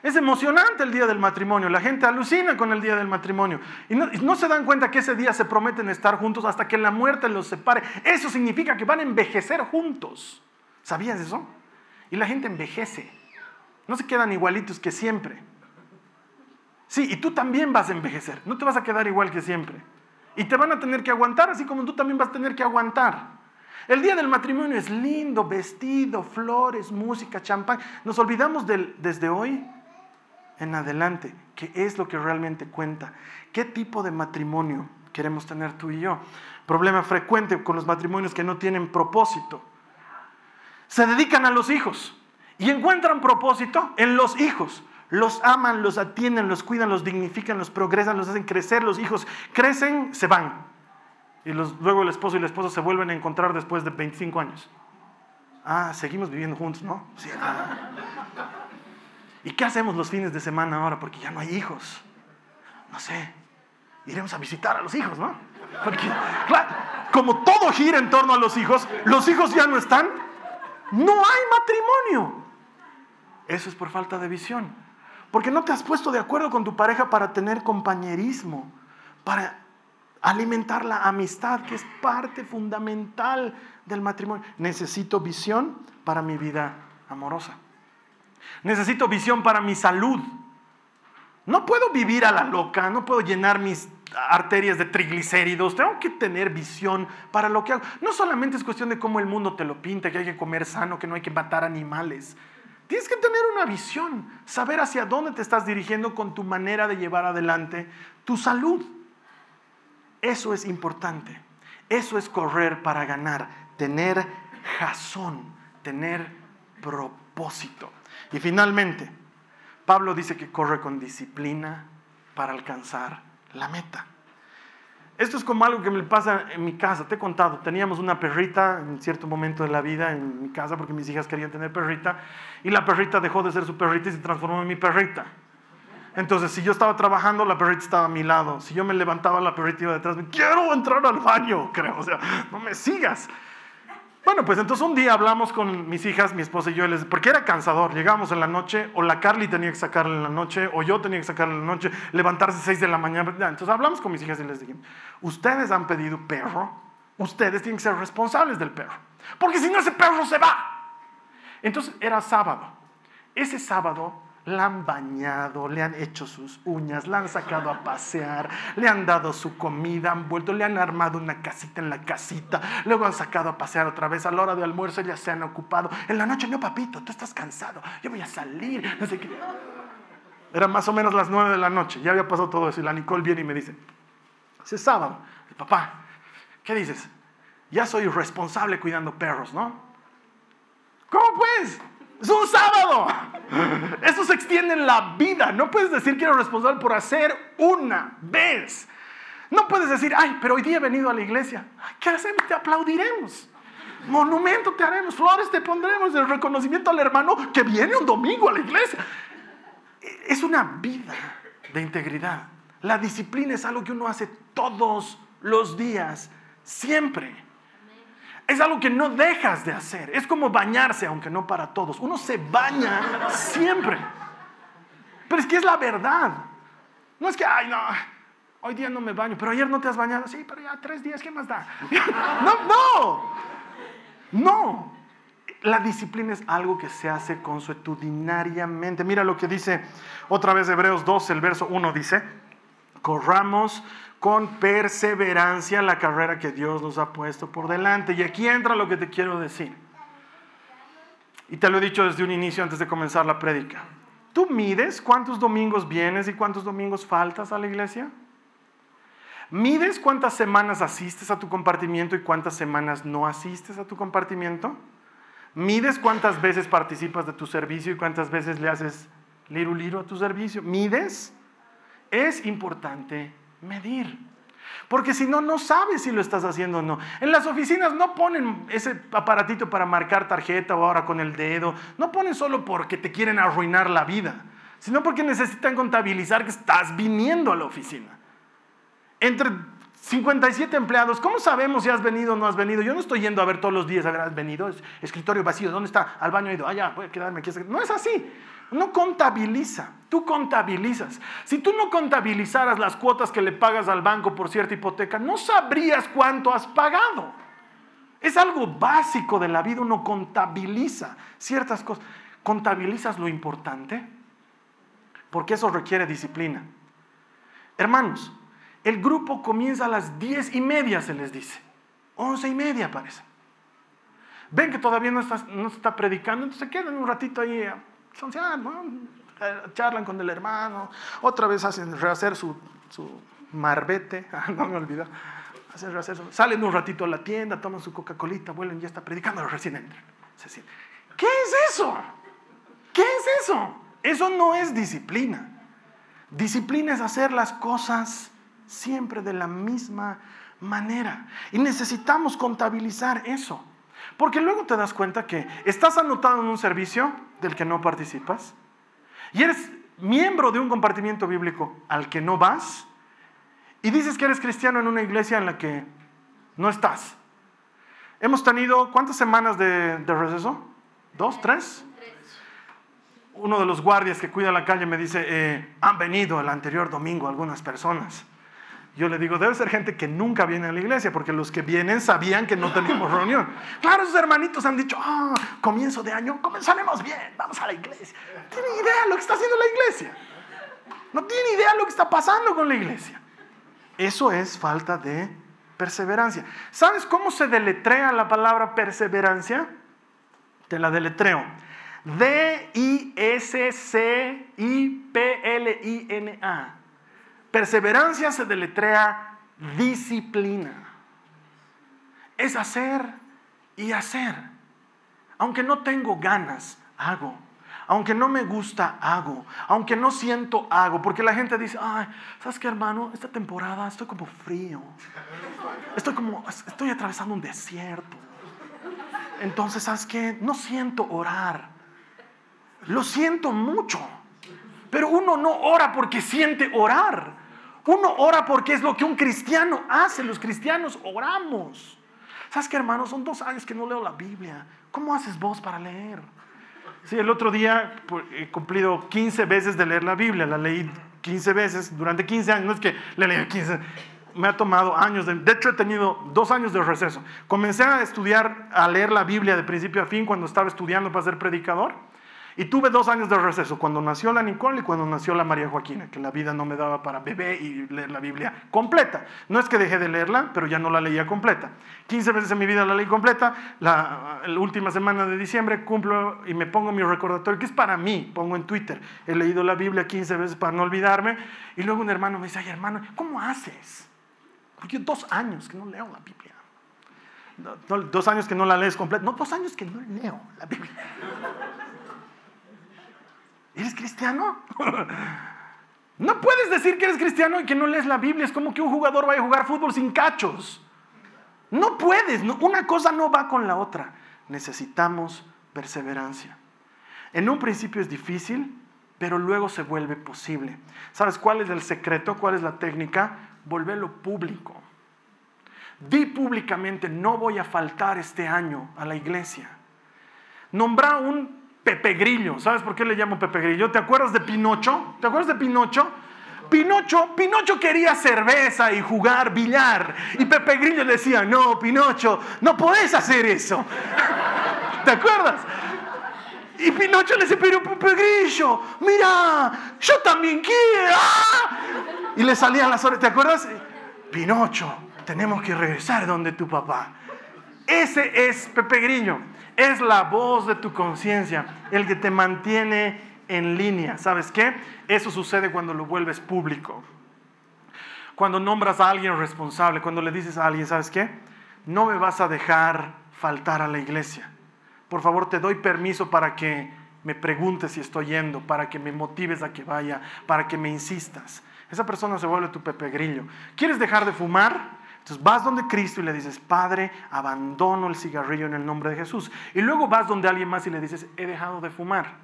Es emocionante el día del matrimonio. La gente alucina con el día del matrimonio. Y no, se dan cuenta que ese día se prometen estar juntos hasta que la muerte los separe. Eso significa que van a envejecer juntos. ¿Sabías eso? Y la gente envejece. No se quedan igualitos que siempre. Sí, y tú también vas a envejecer. No te vas a quedar igual que siempre. Y te van a tener que aguantar, así como tú también vas a tener que aguantar. El día del matrimonio es lindo, vestido, flores, música, champán. Nos olvidamos del, desde hoy en adelante, qué es lo que realmente cuenta. ¿Qué tipo de matrimonio queremos tener tú y yo? Problema frecuente con los matrimonios que no tienen propósito. Se dedican a los hijos y encuentran propósito en los hijos. Los aman, los atienden, los cuidan, los dignifican, los progresan, los hacen crecer. Los hijos crecen, se van. Y luego el esposo y la esposa se vuelven a encontrar después de 25 años. Ah, seguimos viviendo juntos, ¿no? Sí. ¿Y qué hacemos los fines de semana ahora? Porque ya no hay hijos. No sé. Iremos a visitar a los hijos, ¿no? Porque, claro, como todo gira en torno a los hijos, los hijos ya no están. No hay matrimonio. Eso es por falta de visión. Porque no te has puesto de acuerdo con tu pareja para tener compañerismo, para alimentar la amistad, que es parte fundamental del matrimonio. Necesito visión para mi vida amorosa. Necesito visión para mi salud. No puedo vivir a la loca, no puedo llenar mis arterias de triglicéridos, tengo que tener visión para lo que hago. No solamente es cuestión de cómo el mundo te lo pinta, que hay que comer sano, que no hay que matar animales. Tienes que tener una visión, saber hacia dónde te estás dirigiendo con tu manera de llevar adelante tu salud. Eso es importante. Eso es correr para ganar, tener jazón, tener propósito. Y finalmente, Pablo dice que corre con disciplina para alcanzar la meta. Esto es como algo que me pasa en mi casa. Te he contado, teníamos una perrita en cierto momento de la vida en mi casa porque mis hijas querían tener perrita y la perrita dejó de ser su perrita y se transformó en mi perrita. Entonces, si yo estaba trabajando, la perrita estaba a mi lado. Si yo me levantaba, la perrita iba detrás. Me quiero entrar al baño, creo. O sea, no me sigas. Bueno, pues entonces un día hablamos con mis hijas, mi esposa y yo, les, porque era cansador. Llegamos en la noche, o la Carly tenía que sacarla en la noche, o yo tenía que sacarla en la noche, levantarse a 6 de la mañana. Entonces hablamos con mis hijas y les dije, ustedes han pedido perro, ustedes tienen que ser responsables del perro. Porque si no, ese perro se va. Entonces era sábado. Ese sábado la han bañado, le han hecho sus uñas, la han sacado a pasear, le han dado su comida, han vuelto, le han armado una casita en la casita, luego han sacado a pasear otra vez, a la hora de almuerzo ya se han ocupado. En la noche, no, papito, tú estás cansado, yo voy a salir, no sé qué. Eran más o menos las nueve de la noche, ya había pasado todo eso y la Nicole viene y me dice, es sábado, papá, ¿qué dices? Ya soy responsable cuidando perros, ¿no? ¿Cómo pues? Es un sábado. <laughs> Eso se extiende en la vida. No puedes decir que eres responsable por hacer una vez. No puedes decir, ay, pero hoy día he venido a la iglesia. ¿Qué hacemos? Te aplaudiremos. Monumento te haremos, flores te pondremos, el reconocimiento al hermano que viene un domingo a la iglesia. Es una vida de integridad. La disciplina es algo que uno hace todos los días, siempre. Es algo que no dejas de hacer. Es como bañarse, aunque no para todos. Uno se baña siempre. Pero es que es la verdad. No es que, ay, no, hoy día no me baño, pero ayer no te has bañado. Sí, pero ya tres días, ¿qué más da? <laughs> No, no, no. La disciplina es algo que se hace consuetudinariamente. Mira lo que dice otra vez Hebreos 2, el verso 1 dice, corramos con perseverancia la carrera que Dios nos ha puesto por delante. Y aquí entra lo que te quiero decir. Y te lo he dicho desde un inicio antes de comenzar la prédica. ¿Tú mides cuántos domingos vienes y cuántos domingos faltas a la iglesia? ¿Mides cuántas semanas asistes a tu compartimiento y cuántas semanas no asistes a tu compartimiento? ¿Mides cuántas veces participas de tu servicio y cuántas veces le haces liru liru a tu servicio? ¿Mides? Es importante medir. Porque si no, no sabes si lo estás haciendo o no. En las oficinas no ponen ese aparatito para marcar tarjeta o ahora con el dedo. No ponen solo porque te quieren arruinar la vida, sino porque necesitan contabilizar que estás viniendo a la oficina. Entre 57 empleados, ¿cómo sabemos si has venido o no has venido? Yo no estoy yendo a ver todos los días, a ver, has venido, escritorio vacío, ¿dónde está? Al baño he ido, ah, ya, voy a quedarme aquí. No es así. No contabiliza, tú contabilizas. Si tú no contabilizaras las cuotas que le pagas al banco por cierta hipoteca, no sabrías cuánto has pagado. Es algo básico de la vida, uno contabiliza ciertas cosas. ¿Contabilizas lo importante? Porque eso requiere disciplina. Hermanos, el grupo comienza a las diez y media, se les dice. Once y media parece. Ven que todavía no está, no está predicando, entonces se quedan un ratito ahí eh, charlan con el hermano, otra vez hacen rehacer su, su marbete, <laughs> ah, no me olvido, hacen rehacer salen un ratito a la tienda, toman su Coca-Colita, vuelven, ya está predicando, recién entran. ¿Qué es eso? ¿Qué es eso? Eso no es disciplina. Disciplina es hacer las cosas siempre de la misma manera. Y necesitamos contabilizar eso. Porque luego te das cuenta que estás anotado en un servicio del que no participas y eres miembro de un compartimiento bíblico al que no vas y dices que eres cristiano en una iglesia en la que no estás. Hemos tenido, ¿cuántas semanas de, receso? ¿Dos? ¿Tres? Uno de los guardias que cuida la calle me dice, eh, han venido el anterior domingo algunas personas. Yo le digo, debe ser gente que nunca viene a la iglesia, porque los que vienen sabían que no teníamos reunión. Claro, esos hermanitos han dicho, ah, comienzo de año, comenzaremos bien, vamos a la iglesia. No tienen idea de lo que está haciendo la iglesia. No tienen idea de lo que está pasando con la iglesia. Eso es falta de perseverancia. ¿Sabes cómo se deletrea la palabra perseverancia? Te la deletreo. D-I-S-C-I-P-L-I-N-A. Perseverancia se deletrea disciplina. Es hacer y hacer. Aunque no tengo ganas, hago. Aunque no me gusta, hago. Aunque no siento, hago. Porque la gente dice, ¿sabes qué, hermano? Esta temporada estoy como frío. Estoy como, estoy atravesando un desierto. Entonces, ¿sabes qué? No siento orar. Lo siento mucho. Pero uno no ora porque siente orar. Uno ora porque es lo que un cristiano hace. Los cristianos oramos. ¿Sabes qué, hermano? Son dos años que no leo la Biblia. ¿Cómo haces vos para leer? Sí, el otro día pues, he cumplido 15 veces de leer la Biblia. La leí 15 veces durante 15 años. No es que le leí 15. Me ha tomado años. De, de hecho, he tenido dos años de receso. Comencé a estudiar, a leer la Biblia de principio a fin cuando estaba estudiando para ser predicador. Y tuve dos años de receso, cuando nació la Nicole y cuando nació la María Joaquina, que la vida no me daba para beber y leer la Biblia completa. No es que dejé de leerla, pero ya no la leía completa. 15 veces en mi vida la leí completa. La, última semana de diciembre cumplo y me pongo mi recordatorio, que es para mí, pongo en Twitter. He leído la Biblia 15 veces para no olvidarme. Y luego un hermano me dice, ay hermano, ¿cómo haces? Porque dos años que no leo la Biblia. dos años que no la lees completa. No, dos años que no leo la Biblia. ¿Eres cristiano? <laughs> No puedes decir que eres cristiano y que no lees la Biblia. Es como que un jugador vaya a jugar fútbol sin cachos. No puedes, una cosa no va con la otra. Necesitamos perseverancia. En un principio es difícil, pero luego se vuelve posible. ¿Sabes cuál es el secreto? ¿Cuál es la técnica? Volverlo público. Di públicamente, no voy a faltar este año a la iglesia. Nombra un Pepe Grillo. ¿Sabes por qué le llamo Pepe Grillo? ¿Te acuerdas de Pinocho? ¿Te acuerdas de Pinocho? Pinocho, Pinocho quería cerveza y jugar billar. Y Pepe Grillo le decía, no, Pinocho, no podés hacer eso. ¿Te acuerdas? Y Pinocho le dice, pero Pepe Grillo, mira, yo también quiero. Y le salían las orejas, ¿te acuerdas? Pinocho, tenemos que regresar donde tu papá. Ese es Pepe Grillo, es la voz de tu conciencia, el que te mantiene en línea. ¿Sabes qué? Eso sucede cuando lo vuelves público. Cuando nombras a alguien responsable, cuando le dices a alguien, ¿sabes qué? No me vas a dejar faltar a la iglesia por favor te doy permiso para que me preguntes si estoy yendo, para que me motives a que vaya, para que me insistas. Esa persona se vuelve tu Pepe Grillo. ¿Quieres dejar de fumar? Entonces vas donde Cristo y le dices, Padre, abandono el cigarrillo en el nombre de Jesús. Y luego vas donde alguien más y le dices, he dejado de fumar.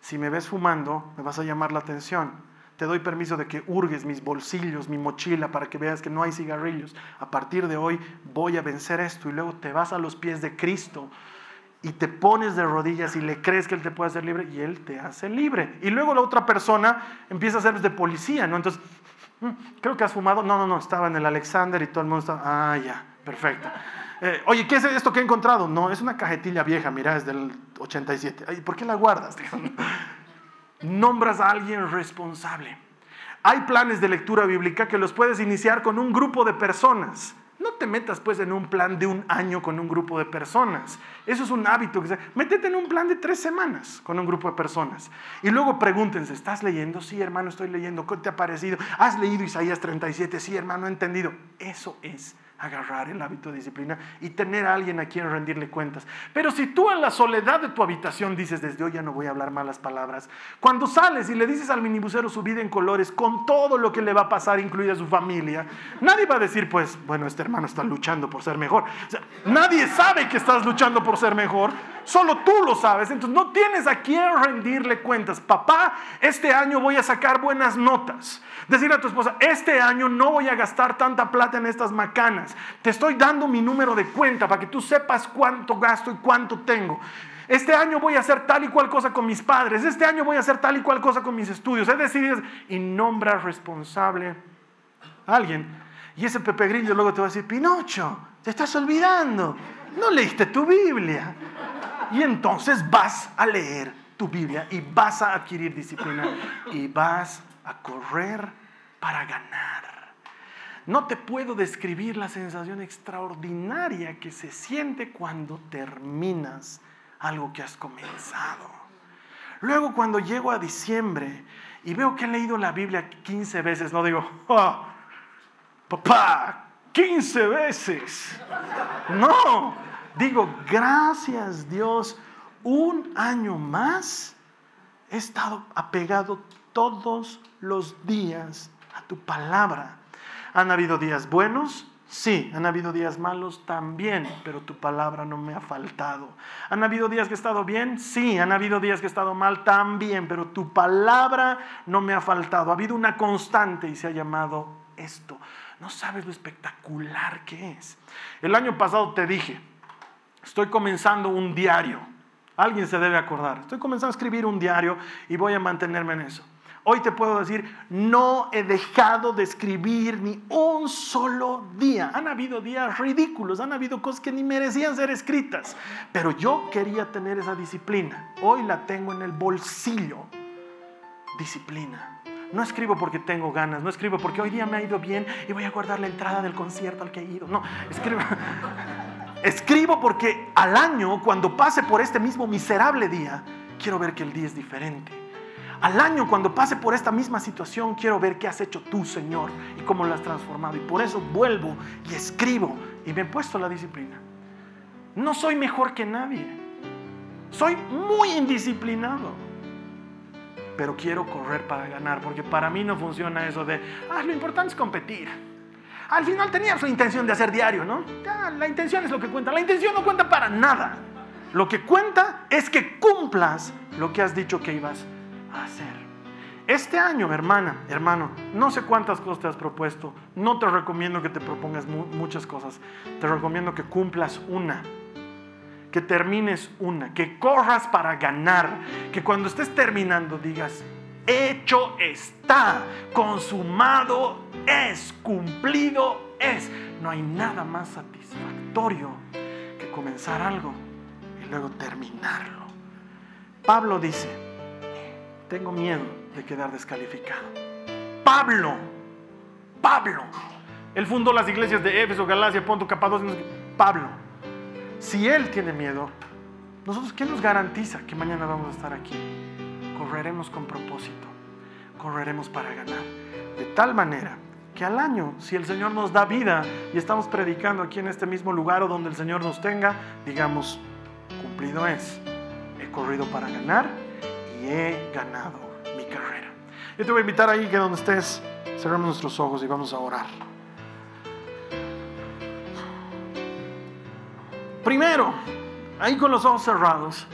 Si me ves fumando, me vas a llamar la atención. Te doy permiso de que hurgues mis bolsillos, mi mochila, para que veas que no hay cigarrillos. A partir de hoy voy a vencer esto. Y luego te vas a los pies de Cristo y te pones de rodillas y le crees que Él te puede hacer libre y Él te hace libre. Y luego la otra persona empieza a ser de policía, ¿no? Entonces, creo que has fumado. No, no, no, estaba en el Alexander y todo el mundo estaba, ah, ya, perfecto. Eh, Oye, ¿qué es esto que he encontrado? No, es una cajetilla vieja, mira, es del 87. Ay, ¿Por qué la guardas? <laughs> Nombras a alguien responsable. Hay planes de lectura bíblica que los puedes iniciar con un grupo de personas. No te metas pues en un plan de un año con un grupo de personas. Eso es un hábito que se... Métete en un plan de tres semanas con un grupo de personas. Y luego pregúntense, ¿estás leyendo? Sí, hermano, estoy leyendo. ¿Qué te ha parecido? ¿Has leído Isaías 37? Sí, hermano, he entendido. Eso es agarrar el hábito de disciplina y tener a alguien a quien rendirle cuentas. Pero si tú en la soledad de tu habitación dices, desde hoy ya no voy a hablar malas palabras, cuando sales y le dices al minibusero su vida en colores, con todo lo que le va a pasar, incluida su familia, nadie va a decir, pues, bueno, este hermano está luchando por ser mejor. nadie sabe que estás luchando por ser mejor, solo tú lo sabes, entonces no tienes a quien rendirle cuentas. Papá, este año voy a sacar buenas notas. Decir a tu esposa, este año no voy a gastar tanta plata en estas macanas. Te estoy dando mi número de cuenta para que tú sepas cuánto gasto y cuánto tengo. Este año voy a hacer tal y cual cosa con mis padres. Este año voy a hacer tal y cual cosa con mis estudios. Es decir, y nombra responsable a alguien. Y ese Pepe Grillo luego te va a decir, Pinocho, te estás olvidando. No leíste tu Biblia. Y entonces vas a leer tu Biblia y vas a adquirir disciplina y vas a correr para ganar. No te puedo describir la sensación extraordinaria que se siente cuando terminas algo que has comenzado. Luego cuando llego a diciembre y veo que he leído la Biblia 15 veces, no digo, oh, papá, 15 veces. No, digo, gracias Dios, un año más he estado apegado todos los días a tu palabra. ¿Han habido días buenos? Sí, han habido días malos también, pero tu palabra no me ha faltado. ¿Han habido días que he estado bien? Sí, han habido días que he estado mal también, pero tu palabra no me ha faltado. Ha habido una constante y se ha llamado esto. No sabes lo espectacular que es. El año pasado te dije, estoy comenzando un diario. Alguien se debe acordar. Estoy comenzando a escribir un diario y voy a mantenerme en eso. Hoy te puedo decir, no he dejado de escribir ni un solo día. Han habido días ridículos, han habido cosas que ni merecían ser escritas, pero yo quería tener esa disciplina. Hoy la tengo en el bolsillo. Disciplina. No escribo porque tengo ganas, no escribo porque hoy día me ha ido bien y voy a guardar la entrada del concierto al que he ido. No, escribo. <laughs> Escribo porque al año, cuando pase por este mismo miserable día, quiero ver que el día es diferente al año, cuando pase por esta misma situación, quiero ver qué has hecho tú, Señor, y cómo lo has transformado. Y por eso vuelvo y escribo y me he puesto la disciplina. No soy mejor que nadie. Soy muy indisciplinado. Pero quiero correr para ganar, porque para mí no funciona eso de, ah, lo importante es competir. Al final tenía su intención de hacer diario, ¿no? La intención es lo que cuenta. La intención no cuenta para nada. Lo que cuenta es que cumplas lo que has dicho que ibas a hacer. Este año, hermana, hermano, no sé cuántas cosas te has propuesto. No te recomiendo que te propongas muchas cosas. Te recomiendo que cumplas una. Que termines una. Que corras para ganar. Que cuando estés terminando digas, hecho está. Consumado es. Cumplido es. No hay nada más satisfactorio que comenzar algo y luego terminarlo. Pablo dice, tengo miedo de quedar descalificado. Pablo, Pablo, él fundó las iglesias de Éfeso, Galacia, Ponto, Capadocia. Pablo, si él tiene miedo, nosotros, ¿qué nos garantiza que mañana vamos a estar aquí? Correremos con propósito, correremos para ganar. De tal manera que al año, si el Señor nos da vida y estamos predicando aquí en este mismo lugar o donde el Señor nos tenga, digamos, cumplido es. He corrido para ganar y he ganado carrera. Yo te voy a invitar ahí que donde estés, cerramos nuestros ojos y vamos a orar. Primero, ahí con los ojos cerrados,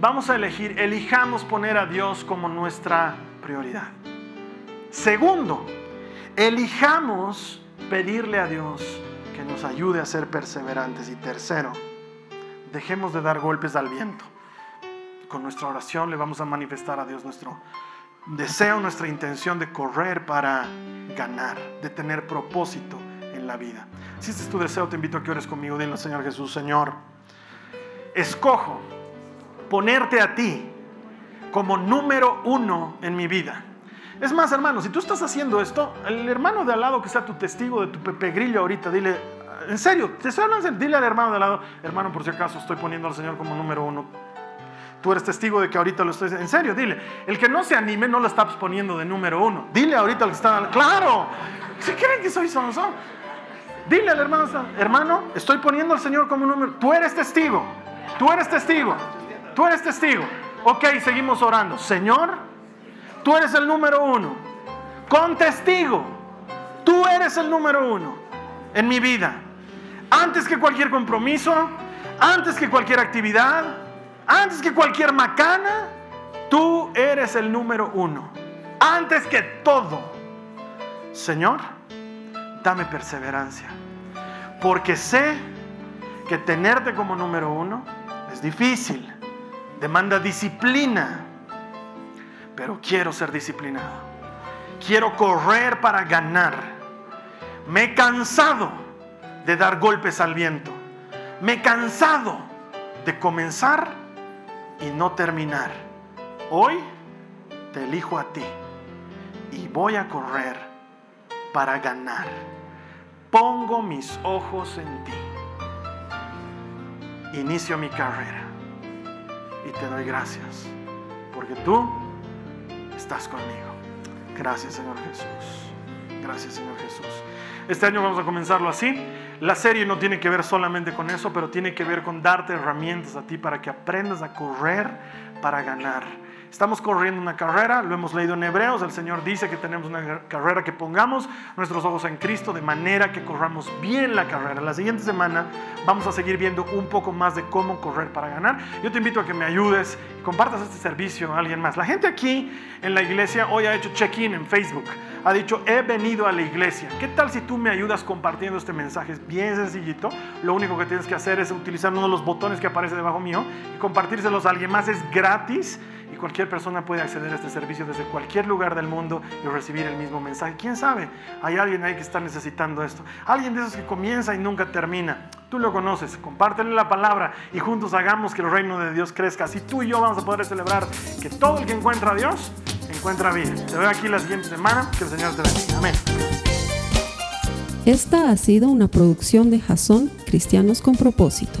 vamos a elegir, elijamos poner a Dios como nuestra prioridad. Segundo, elijamos pedirle a Dios que nos ayude a ser perseverantes. Y tercero, dejemos de dar golpes al viento. Con nuestra oración le vamos a manifestar a Dios nuestro deseo, nuestra intención de correr para ganar, de tener propósito en la vida. Si este es tu deseo, te invito a que ores conmigo. Dile al Señor Jesús, Señor, escojo ponerte a ti como número uno en mi vida. Es más, hermano, si tú estás haciendo esto, el hermano de al lado que sea tu testigo de tu Pepe Grillo ahorita, dile, en serio, te estoy hablando, dile al hermano de al lado, hermano, por si acaso estoy poniendo al Señor como número uno Tú eres testigo de que ahorita lo estoy En serio, dile. El que no se anime no lo está poniendo de número uno. Dile ahorita al que está. Claro. ¿Se creen que soy sonso? Dile al hermano, hermano, estoy poniendo al Señor como número. Tú eres testigo. Tú eres testigo. Tú eres testigo. Ok, seguimos orando. Señor, tú eres el número uno. Con testigo. Tú eres el número uno en mi vida. Antes que cualquier compromiso, antes que cualquier actividad, antes que cualquier macana, tú eres el número uno. Antes que todo. Señor, dame perseverancia. Porque sé que tenerte como número uno es difícil. Demanda disciplina. Pero quiero ser disciplinado. Quiero correr para ganar. Me he cansado de dar golpes al viento. Me he cansado de comenzar y no terminar. Hoy te elijo a ti y voy a correr para ganar. Pongo mis ojos en ti. Inicio mi carrera y te doy gracias porque tú estás conmigo. Gracias Señor Jesús. Gracias Señor Jesús. Este año vamos a comenzarlo así. La serie no tiene que ver solamente con eso, pero tiene que ver con darte herramientas a ti para que aprendas a correr para ganar. Estamos corriendo una carrera, lo hemos leído en Hebreos, el Señor dice que tenemos una carrera que pongamos nuestros ojos en Cristo de manera que corramos bien la carrera. La siguiente semana vamos a seguir viendo un poco más de cómo correr para ganar. Yo te invito a que me ayudes y compartas este servicio a alguien más. La gente aquí en la iglesia hoy ha hecho check-in en Facebook ha dicho, he venido a la iglesia. ¿Qué tal si tú me ayudas compartiendo este mensaje? Es bien sencillito. Lo único que tienes que hacer es utilizar uno de los botones que aparece debajo mío y compartírselos a alguien más. Es gratis cualquier persona puede acceder a este servicio desde cualquier lugar del mundo y recibir el mismo mensaje. ¿Quién sabe? Hay alguien ahí que está necesitando esto. Alguien de esos que comienza y nunca termina. Tú lo conoces, compártele la palabra y juntos hagamos que el reino de Dios crezca. Así tú y yo vamos a poder celebrar que todo el que encuentra a Dios encuentra bien. Te veo aquí la siguiente semana. Que el Señor te bendiga. Amén.
Esta ha sido una producción de Jason Cristianos con Propósito.